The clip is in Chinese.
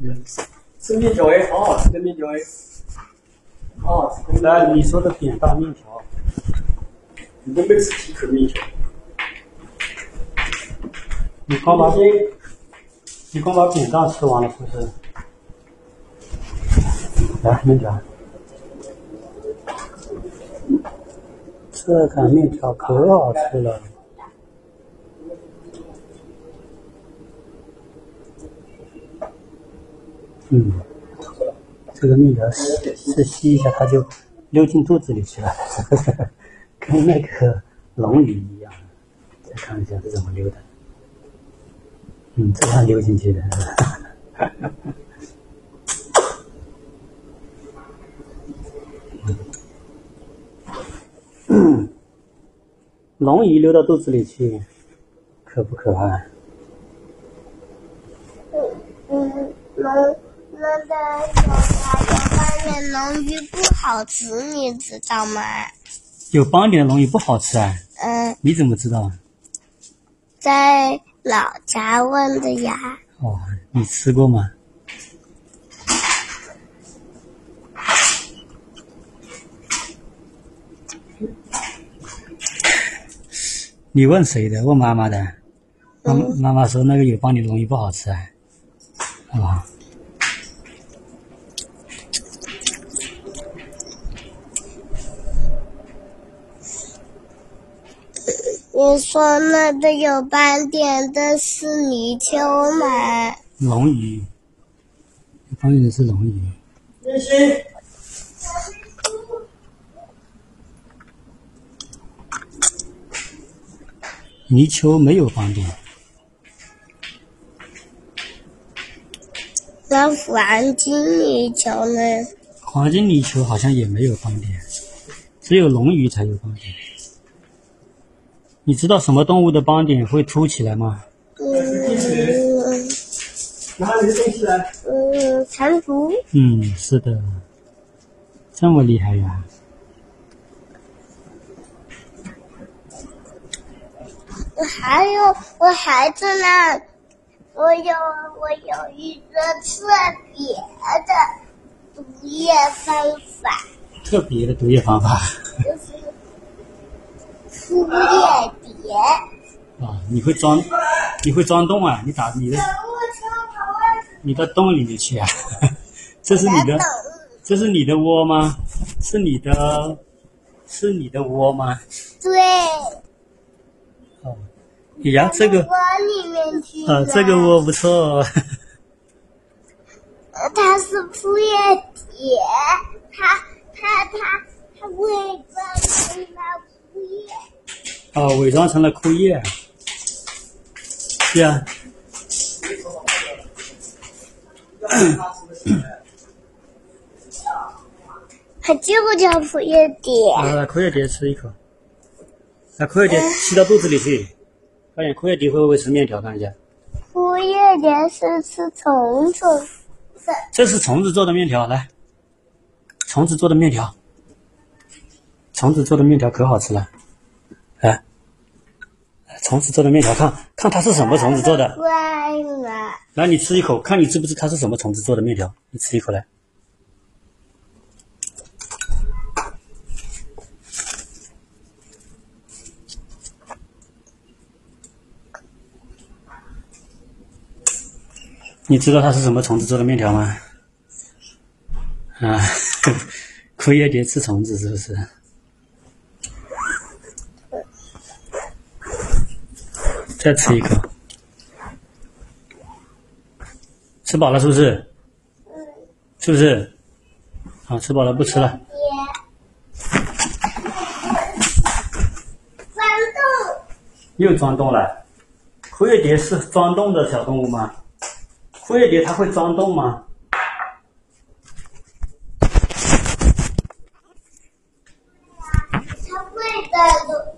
嗯，吃面条哎，好好吃的面条哎，好好吃。来，你说的扁担面条，你都没吃几口面条。你光把你光把扁担吃完了是不是？来，面条。这擀面条可好吃了。嗯，这个面条是吸一下它就溜进肚子里去了，跟那个龙鱼一样。再看一下是怎么溜的。嗯，这样溜进去的。龙鱼溜到肚子里去，可不可爱？嗯，龙那个有呀有外面龙鱼不好吃，你知道吗？有斑点的龙鱼不好吃啊？嗯，你怎么知道？在老家问的呀。哦，你吃过吗？你问谁的？问妈妈的。妈妈妈说那个有斑点龙鱼不好吃啊，是吧？你说那个有斑点的是泥鳅吗？龙鱼，有斑点的是龙鱼。泥鳅没有斑点，那黄金泥鳅呢？黄金泥鳅好像也没有斑点，只有龙鱼才有斑点。你知道什么动物的斑点会凸起来吗？嗯拿你的东西来。嗯，蟾蜍。嗯，是的，这么厉害呀！我还有，我还在那，我有我有一个特别的毒液方法，特别的毒液方法就是枯叶蝶。啊！你会钻，你会钻洞啊？你打你的，你到洞里面去啊？这是你的，这是你的窝吗？是你的，是你的窝吗？对，哦，你呀，这个窝里面去啊，这个窝不错哦。呃它是枯叶蝶，它它它它伪装成了枯叶。啊，伪装成了枯叶。对啊，它就叫枯叶蝶。啊，来枯叶蝶吃一口，那枯叶蝶吸到肚子里去。快点，枯叶蝶会不会吃面条？看一下，枯叶蝶是吃虫虫的。这是虫子做的面条，来，虫子做的面条，虫子做的面条可好吃了，来，虫子做的面条，看看它是什么虫子做的。来，你吃一口，看你知不知它是什么虫子做的面条？你吃一口来。你知道它是什么虫子做的面条吗？啊，枯叶蝶吃虫子是不是？再吃一个。吃饱了是不是？是不是？好吃饱了不吃了。又钻洞了。枯叶蝶是钻洞的小动物吗？枯叶蝶它会钻洞吗？它会的